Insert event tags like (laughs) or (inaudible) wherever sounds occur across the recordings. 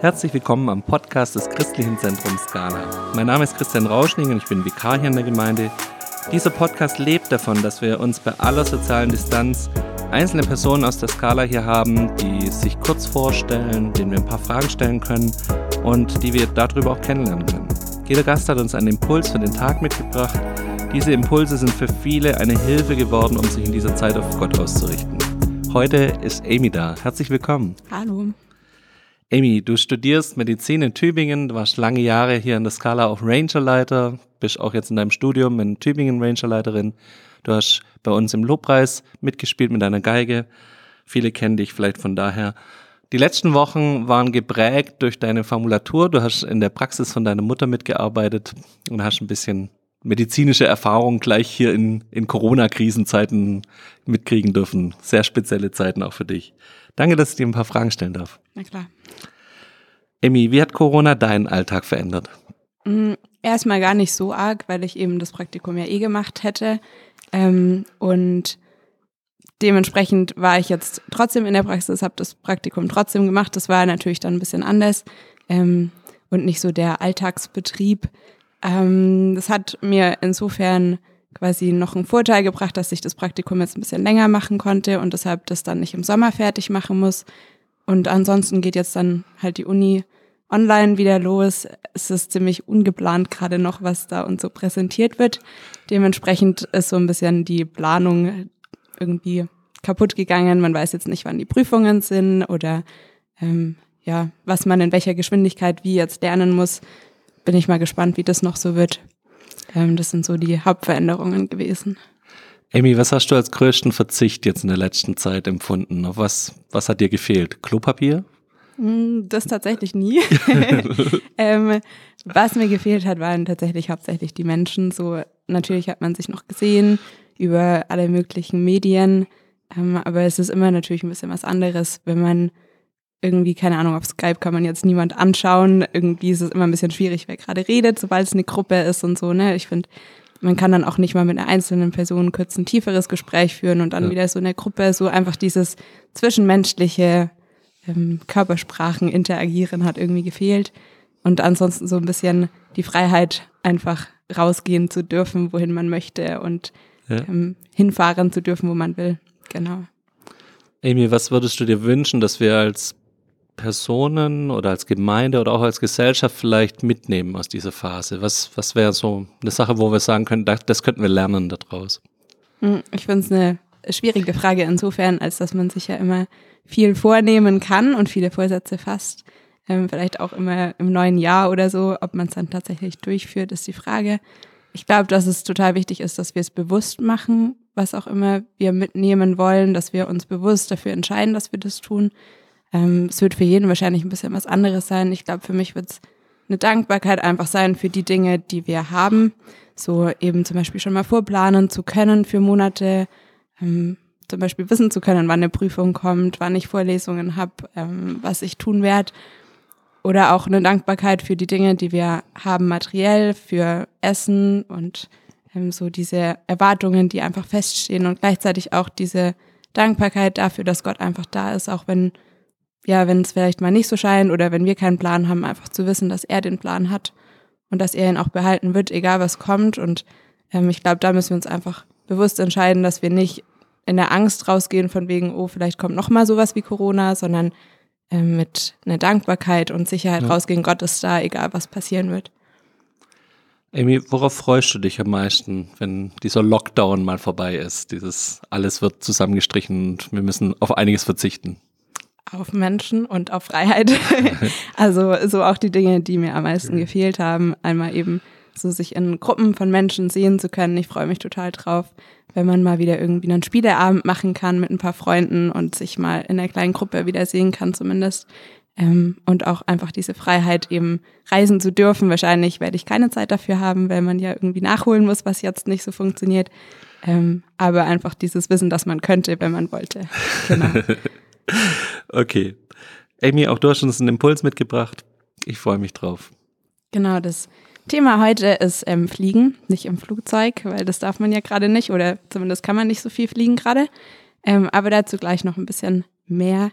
Herzlich willkommen am Podcast des Christlichen Zentrums Skala. Mein Name ist Christian Rauschning und ich bin Vikar hier in der Gemeinde. Dieser Podcast lebt davon, dass wir uns bei aller sozialen Distanz einzelne Personen aus der Skala hier haben, die sich kurz vorstellen, denen wir ein paar Fragen stellen können und die wir darüber auch kennenlernen können. Jeder Gast hat uns einen Impuls für den Tag mitgebracht. Diese Impulse sind für viele eine Hilfe geworden, um sich in dieser Zeit auf Gott auszurichten. Heute ist Amy da. Herzlich willkommen. Hallo. Amy, du studierst Medizin in Tübingen, du warst lange Jahre hier in der Skala auch Rangerleiter, bist auch jetzt in deinem Studium in Tübingen Rangerleiterin. Du hast bei uns im Lobpreis mitgespielt mit deiner Geige. Viele kennen dich vielleicht von daher. Die letzten Wochen waren geprägt durch deine Formulatur. Du hast in der Praxis von deiner Mutter mitgearbeitet und hast ein bisschen medizinische Erfahrung gleich hier in, in Corona-Krisenzeiten mitkriegen dürfen. Sehr spezielle Zeiten auch für dich. Danke, dass ich dir ein paar Fragen stellen darf. Na klar. Emmy, wie hat Corona deinen Alltag verändert? Mm, erstmal gar nicht so arg, weil ich eben das Praktikum ja eh gemacht hätte. Ähm, und dementsprechend war ich jetzt trotzdem in der Praxis, habe das Praktikum trotzdem gemacht. Das war natürlich dann ein bisschen anders ähm, und nicht so der Alltagsbetrieb. Ähm, das hat mir insofern quasi noch einen Vorteil gebracht, dass ich das Praktikum jetzt ein bisschen länger machen konnte und deshalb das dann nicht im Sommer fertig machen muss. Und ansonsten geht jetzt dann halt die Uni online wieder los. Es ist ziemlich ungeplant gerade noch, was da uns so präsentiert wird. Dementsprechend ist so ein bisschen die Planung irgendwie kaputt gegangen. Man weiß jetzt nicht, wann die Prüfungen sind oder ähm, ja, was man in welcher Geschwindigkeit wie jetzt lernen muss. Bin ich mal gespannt, wie das noch so wird. Ähm, das sind so die Hauptveränderungen gewesen. Amy, was hast du als größten Verzicht jetzt in der letzten Zeit empfunden? Auf was, was hat dir gefehlt? Klopapier? Hm, das tatsächlich nie. (laughs) ähm, was mir gefehlt hat, waren tatsächlich hauptsächlich die Menschen. So natürlich hat man sich noch gesehen über alle möglichen Medien, ähm, aber es ist immer natürlich ein bisschen was anderes, wenn man irgendwie, keine Ahnung, auf Skype kann man jetzt niemand anschauen. Irgendwie ist es immer ein bisschen schwierig, wer gerade redet, sobald es eine Gruppe ist und so, ne? Ich finde, man kann dann auch nicht mal mit einer einzelnen Person kurz ein tieferes Gespräch führen und dann ja. wieder so in der Gruppe so einfach dieses zwischenmenschliche ähm, Körpersprachen interagieren hat irgendwie gefehlt. Und ansonsten so ein bisschen die Freiheit, einfach rausgehen zu dürfen, wohin man möchte und ja. ähm, hinfahren zu dürfen, wo man will. Genau. Amy, was würdest du dir wünschen, dass wir als Personen oder als Gemeinde oder auch als Gesellschaft vielleicht mitnehmen aus dieser Phase? Was, was wäre so eine Sache, wo wir sagen können, das, das könnten wir lernen daraus? Hm, ich finde es eine schwierige Frage insofern, als dass man sich ja immer viel vornehmen kann und viele Vorsätze fasst. Ähm, vielleicht auch immer im neuen Jahr oder so, ob man es dann tatsächlich durchführt, ist die Frage. Ich glaube, dass es total wichtig ist, dass wir es bewusst machen, was auch immer wir mitnehmen wollen, dass wir uns bewusst dafür entscheiden, dass wir das tun ähm, es wird für jeden wahrscheinlich ein bisschen was anderes sein. Ich glaube, für mich wird es eine Dankbarkeit einfach sein für die Dinge, die wir haben. So eben zum Beispiel schon mal vorplanen zu können für Monate, ähm, zum Beispiel wissen zu können, wann eine Prüfung kommt, wann ich Vorlesungen habe, ähm, was ich tun werde. Oder auch eine Dankbarkeit für die Dinge, die wir haben materiell, für Essen und ähm, so diese Erwartungen, die einfach feststehen und gleichzeitig auch diese Dankbarkeit dafür, dass Gott einfach da ist, auch wenn ja, wenn es vielleicht mal nicht so scheint oder wenn wir keinen Plan haben, einfach zu wissen, dass er den Plan hat und dass er ihn auch behalten wird, egal was kommt. Und ähm, ich glaube, da müssen wir uns einfach bewusst entscheiden, dass wir nicht in der Angst rausgehen von wegen, oh, vielleicht kommt noch mal sowas wie Corona, sondern ähm, mit einer Dankbarkeit und Sicherheit ja. rausgehen, Gott ist da, egal was passieren wird. Amy, worauf freust du dich am meisten, wenn dieser Lockdown mal vorbei ist? Dieses alles wird zusammengestrichen und wir müssen auf einiges verzichten auf Menschen und auf Freiheit. (laughs) also so auch die Dinge, die mir am meisten gefehlt haben. Einmal eben so sich in Gruppen von Menschen sehen zu können. Ich freue mich total drauf, wenn man mal wieder irgendwie einen Spieleabend machen kann mit ein paar Freunden und sich mal in der kleinen Gruppe wieder sehen kann zumindest. Ähm, und auch einfach diese Freiheit eben reisen zu dürfen. Wahrscheinlich werde ich keine Zeit dafür haben, weil man ja irgendwie nachholen muss, was jetzt nicht so funktioniert. Ähm, aber einfach dieses Wissen, dass man könnte, wenn man wollte. Genau. (laughs) Okay. Amy, auch du hast uns einen Impuls mitgebracht. Ich freue mich drauf. Genau, das Thema heute ist ähm, Fliegen, nicht im Flugzeug, weil das darf man ja gerade nicht oder zumindest kann man nicht so viel fliegen gerade. Ähm, aber dazu gleich noch ein bisschen mehr.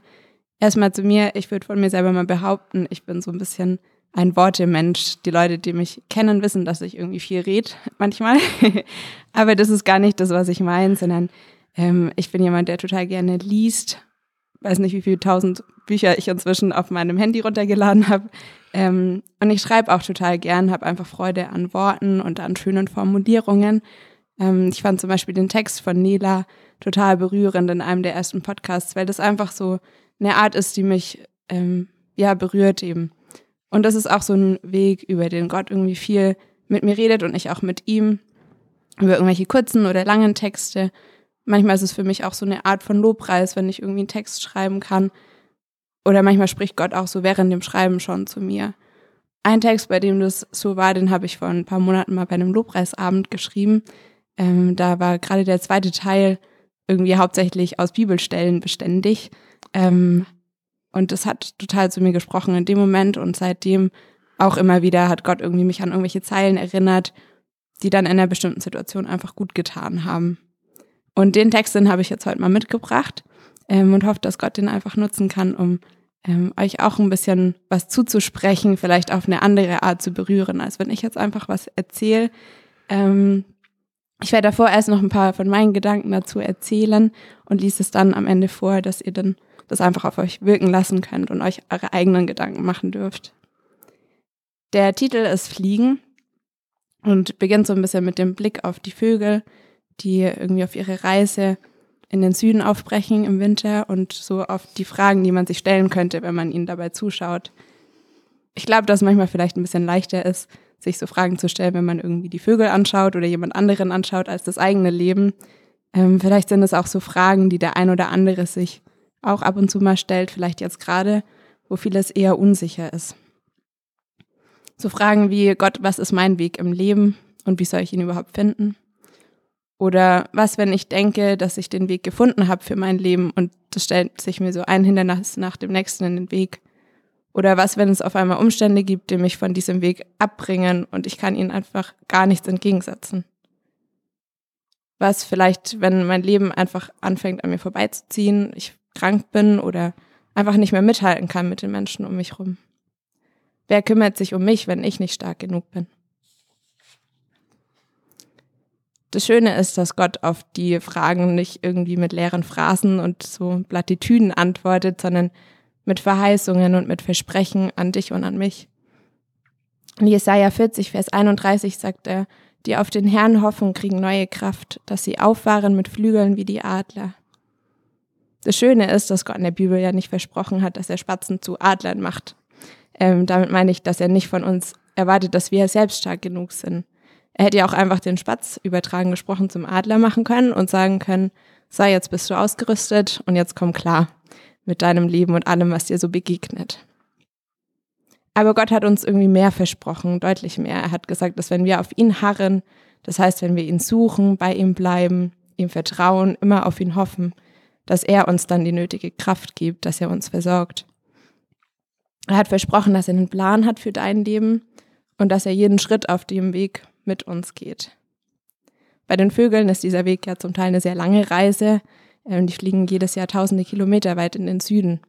Erstmal zu mir, ich würde von mir selber mal behaupten, ich bin so ein bisschen ein Wortemensch. Die Leute, die mich kennen, wissen, dass ich irgendwie viel rede manchmal. (laughs) Aber das ist gar nicht das, was ich meine, sondern ähm, ich bin jemand, der total gerne liest. Weiß nicht, wie viele tausend Bücher ich inzwischen auf meinem Handy runtergeladen habe. Ähm, und ich schreibe auch total gern, habe einfach Freude an Worten und an schönen Formulierungen. Ähm, ich fand zum Beispiel den Text von Nela total berührend in einem der ersten Podcasts, weil das einfach so eine Art ist, die mich ähm, ja berührt eben. Und das ist auch so ein Weg, über den Gott irgendwie viel mit mir redet und ich auch mit ihm über irgendwelche kurzen oder langen Texte. Manchmal ist es für mich auch so eine Art von Lobpreis, wenn ich irgendwie einen Text schreiben kann. Oder manchmal spricht Gott auch so während dem Schreiben schon zu mir. Ein Text, bei dem das so war, den habe ich vor ein paar Monaten mal bei einem Lobpreisabend geschrieben. Ähm, da war gerade der zweite Teil irgendwie hauptsächlich aus Bibelstellen beständig. Ähm, und das hat total zu mir gesprochen in dem Moment und seitdem auch immer wieder hat Gott irgendwie mich an irgendwelche Zeilen erinnert, die dann in einer bestimmten Situation einfach gut getan haben. Und den Text, den habe ich jetzt heute mal mitgebracht ähm, und hoffe, dass Gott den einfach nutzen kann, um ähm, euch auch ein bisschen was zuzusprechen, vielleicht auf eine andere Art zu berühren, als wenn ich jetzt einfach was erzähle. Ähm, ich werde davor erst noch ein paar von meinen Gedanken dazu erzählen und lies es dann am Ende vor, dass ihr dann das einfach auf euch wirken lassen könnt und euch eure eigenen Gedanken machen dürft. Der Titel ist Fliegen und beginnt so ein bisschen mit dem Blick auf die Vögel, die irgendwie auf ihre Reise in den Süden aufbrechen im Winter und so auf die Fragen, die man sich stellen könnte, wenn man ihnen dabei zuschaut. Ich glaube, dass manchmal vielleicht ein bisschen leichter ist, sich so Fragen zu stellen, wenn man irgendwie die Vögel anschaut oder jemand anderen anschaut als das eigene Leben. Ähm, vielleicht sind es auch so Fragen, die der ein oder andere sich auch ab und zu mal stellt, vielleicht jetzt gerade, wo vieles eher unsicher ist. So Fragen wie, Gott, was ist mein Weg im Leben und wie soll ich ihn überhaupt finden? Oder was, wenn ich denke, dass ich den Weg gefunden habe für mein Leben und das stellt sich mir so ein Hindernis nach dem nächsten in den Weg? Oder was, wenn es auf einmal Umstände gibt, die mich von diesem Weg abbringen und ich kann ihnen einfach gar nichts entgegensetzen? Was vielleicht, wenn mein Leben einfach anfängt an mir vorbeizuziehen, ich krank bin oder einfach nicht mehr mithalten kann mit den Menschen um mich rum? Wer kümmert sich um mich, wenn ich nicht stark genug bin? Das Schöne ist, dass Gott auf die Fragen nicht irgendwie mit leeren Phrasen und so Plattitüden antwortet, sondern mit Verheißungen und mit Versprechen an dich und an mich. In Jesaja 40, Vers 31 sagt er, die auf den Herrn hoffen, kriegen neue Kraft, dass sie auffahren mit Flügeln wie die Adler. Das Schöne ist, dass Gott in der Bibel ja nicht versprochen hat, dass er Spatzen zu Adlern macht. Ähm, damit meine ich, dass er nicht von uns erwartet, dass wir selbst stark genug sind. Er hätte ja auch einfach den Spatz übertragen gesprochen zum Adler machen können und sagen können, so, jetzt bist du ausgerüstet und jetzt komm klar mit deinem Leben und allem, was dir so begegnet. Aber Gott hat uns irgendwie mehr versprochen, deutlich mehr. Er hat gesagt, dass wenn wir auf ihn harren, das heißt, wenn wir ihn suchen, bei ihm bleiben, ihm vertrauen, immer auf ihn hoffen, dass er uns dann die nötige Kraft gibt, dass er uns versorgt. Er hat versprochen, dass er einen Plan hat für dein Leben und dass er jeden Schritt auf dem Weg mit uns geht. Bei den Vögeln ist dieser Weg ja zum Teil eine sehr lange Reise. Ähm, die fliegen jedes Jahr tausende Kilometer weit in den Süden.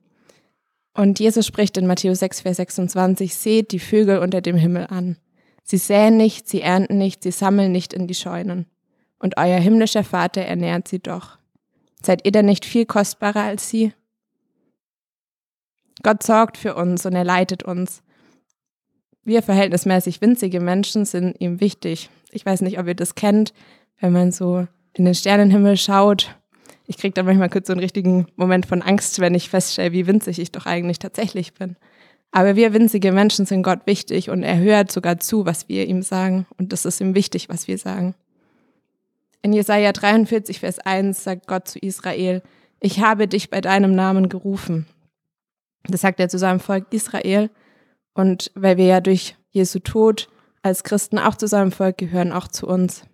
Und Jesus spricht in Matthäus 6, Vers 26, seht die Vögel unter dem Himmel an. Sie säen nicht, sie ernten nicht, sie sammeln nicht in die Scheunen. Und euer himmlischer Vater ernährt sie doch. Seid ihr denn nicht viel kostbarer als sie? Gott sorgt für uns und er leitet uns. Wir verhältnismäßig winzige Menschen sind ihm wichtig. Ich weiß nicht, ob ihr das kennt, wenn man so in den Sternenhimmel schaut. Ich kriege da manchmal kurz so einen richtigen Moment von Angst, wenn ich feststelle, wie winzig ich doch eigentlich tatsächlich bin. Aber wir winzige Menschen sind Gott wichtig und er hört sogar zu, was wir ihm sagen. Und das ist ihm wichtig, was wir sagen. In Jesaja 43, Vers 1 sagt Gott zu Israel, ich habe dich bei deinem Namen gerufen. Das sagt er zu seinem Volk Israel. Und weil wir ja durch Jesu Tod als Christen auch zu seinem Volk gehören, auch zu uns.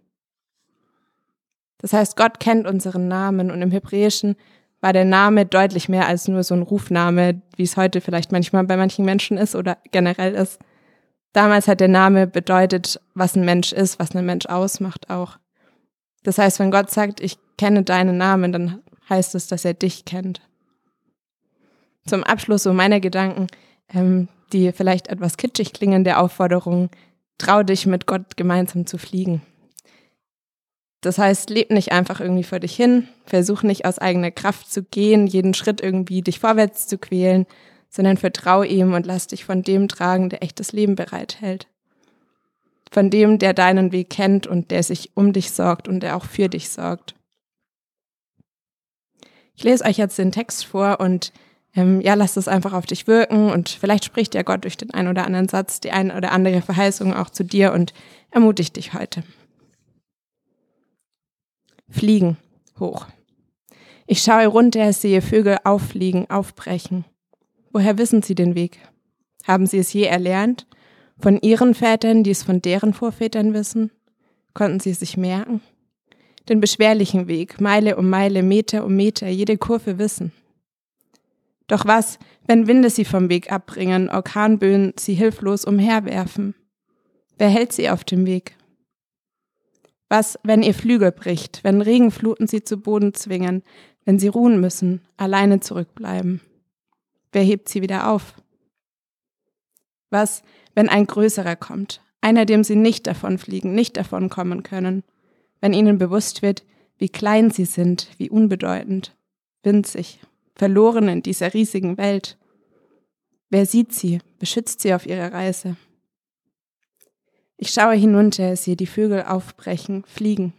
Das heißt, Gott kennt unseren Namen und im Hebräischen war der Name deutlich mehr als nur so ein Rufname, wie es heute vielleicht manchmal bei manchen Menschen ist oder generell ist. Damals hat der Name bedeutet, was ein Mensch ist, was ein Mensch ausmacht auch. Das heißt, wenn Gott sagt, ich kenne deinen Namen, dann heißt es, dass er dich kennt. Zum Abschluss so meine Gedanken, ähm, die vielleicht etwas kitschig klingende Aufforderung, trau dich mit Gott gemeinsam zu fliegen. Das heißt, leb nicht einfach irgendwie vor dich hin, versuch nicht aus eigener Kraft zu gehen, jeden Schritt irgendwie dich vorwärts zu quälen, sondern vertrau ihm und lass dich von dem tragen, der echtes Leben bereithält. Von dem, der deinen Weg kennt und der sich um dich sorgt und der auch für dich sorgt. Ich lese euch jetzt den Text vor und ähm, ja, lasst es einfach auf dich wirken und vielleicht spricht ja Gott durch den einen oder anderen Satz, die eine oder andere Verheißung auch zu dir und ermutigt dich heute. Fliegen hoch. Ich schaue runter, sehe Vögel auffliegen, aufbrechen. Woher wissen sie den Weg? Haben sie es je erlernt? Von ihren Vätern, die es von deren Vorvätern wissen? Konnten sie es sich merken? Den beschwerlichen Weg, Meile um Meile, Meter um Meter, jede Kurve wissen. Doch was, wenn Winde sie vom Weg abbringen, Orkanböen sie hilflos umherwerfen? Wer hält sie auf dem Weg? Was, wenn ihr Flügel bricht, wenn Regenfluten sie zu Boden zwingen, wenn sie ruhen müssen, alleine zurückbleiben? Wer hebt sie wieder auf? Was, wenn ein größerer kommt, einer, dem sie nicht davonfliegen, nicht davonkommen können, wenn ihnen bewusst wird, wie klein sie sind, wie unbedeutend, winzig, verloren in dieser riesigen Welt? Wer sieht sie, beschützt sie auf ihrer Reise? Ich schaue hinunter, sehe die Vögel aufbrechen, fliegen.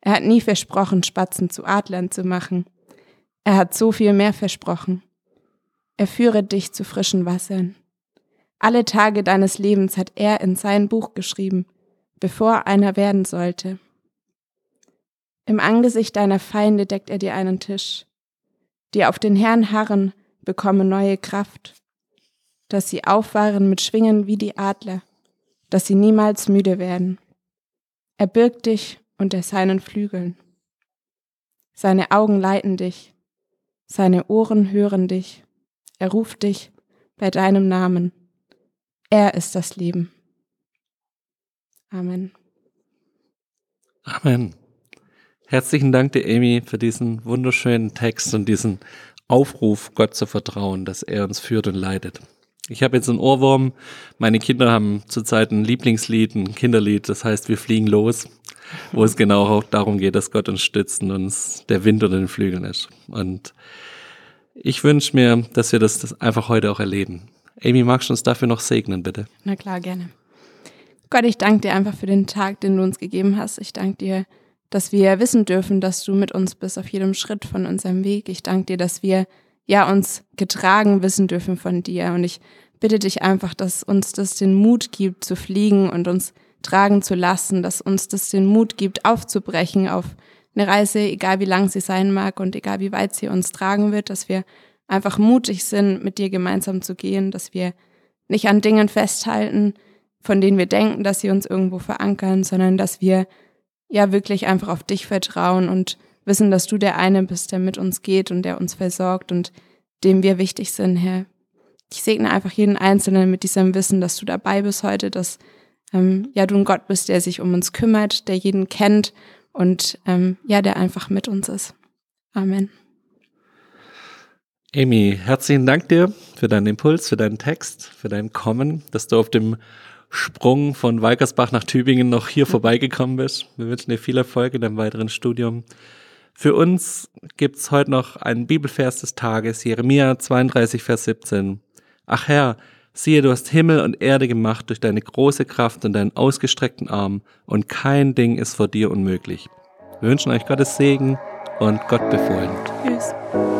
Er hat nie versprochen, Spatzen zu Adlern zu machen. Er hat so viel mehr versprochen. Er führe dich zu frischen Wassern. Alle Tage deines Lebens hat er in sein Buch geschrieben, bevor einer werden sollte. Im Angesicht deiner Feinde deckt er dir einen Tisch. Die auf den Herrn harren, bekommen neue Kraft, dass sie auffahren mit Schwingen wie die Adler dass sie niemals müde werden. Er birgt dich unter seinen Flügeln. Seine Augen leiten dich, seine Ohren hören dich, er ruft dich bei deinem Namen. Er ist das Leben. Amen. Amen. Herzlichen Dank dir, Amy, für diesen wunderschönen Text und diesen Aufruf, Gott zu vertrauen, dass er uns führt und leitet. Ich habe jetzt einen Ohrwurm. Meine Kinder haben zurzeit ein Lieblingslied, ein Kinderlied, das heißt Wir fliegen los, wo es genau auch darum geht, dass Gott uns stützt und uns der Wind unter den Flügeln ist. Und ich wünsche mir, dass wir das einfach heute auch erleben. Amy, magst du uns dafür noch segnen, bitte? Na klar, gerne. Gott, ich danke dir einfach für den Tag, den du uns gegeben hast. Ich danke dir, dass wir wissen dürfen, dass du mit uns bist auf jedem Schritt von unserem Weg. Ich danke dir, dass wir ja uns getragen wissen dürfen von dir. Und ich bitte dich einfach, dass uns das den Mut gibt zu fliegen und uns tragen zu lassen, dass uns das den Mut gibt aufzubrechen auf eine Reise, egal wie lang sie sein mag und egal wie weit sie uns tragen wird, dass wir einfach mutig sind, mit dir gemeinsam zu gehen, dass wir nicht an Dingen festhalten, von denen wir denken, dass sie uns irgendwo verankern, sondern dass wir ja wirklich einfach auf dich vertrauen und wissen, dass du der eine bist, der mit uns geht und der uns versorgt und dem wir wichtig sind, Herr. Ich segne einfach jeden Einzelnen mit diesem Wissen, dass du dabei bist heute, dass ähm, ja du ein Gott bist, der sich um uns kümmert, der jeden kennt und ähm, ja, der einfach mit uns ist. Amen. Amy, herzlichen Dank dir für deinen Impuls, für deinen Text, für dein Kommen, dass du auf dem Sprung von Walkersbach nach Tübingen noch hier vorbeigekommen bist. Wir wünschen dir viel Erfolg in deinem weiteren Studium. Für uns gibt's heute noch einen Bibelvers des Tages, Jeremia 32, Vers 17. Ach Herr, siehe, du hast Himmel und Erde gemacht durch deine große Kraft und deinen ausgestreckten Arm, und kein Ding ist vor dir unmöglich. Wir wünschen euch Gottes Segen und Gott befohlen. Tschüss.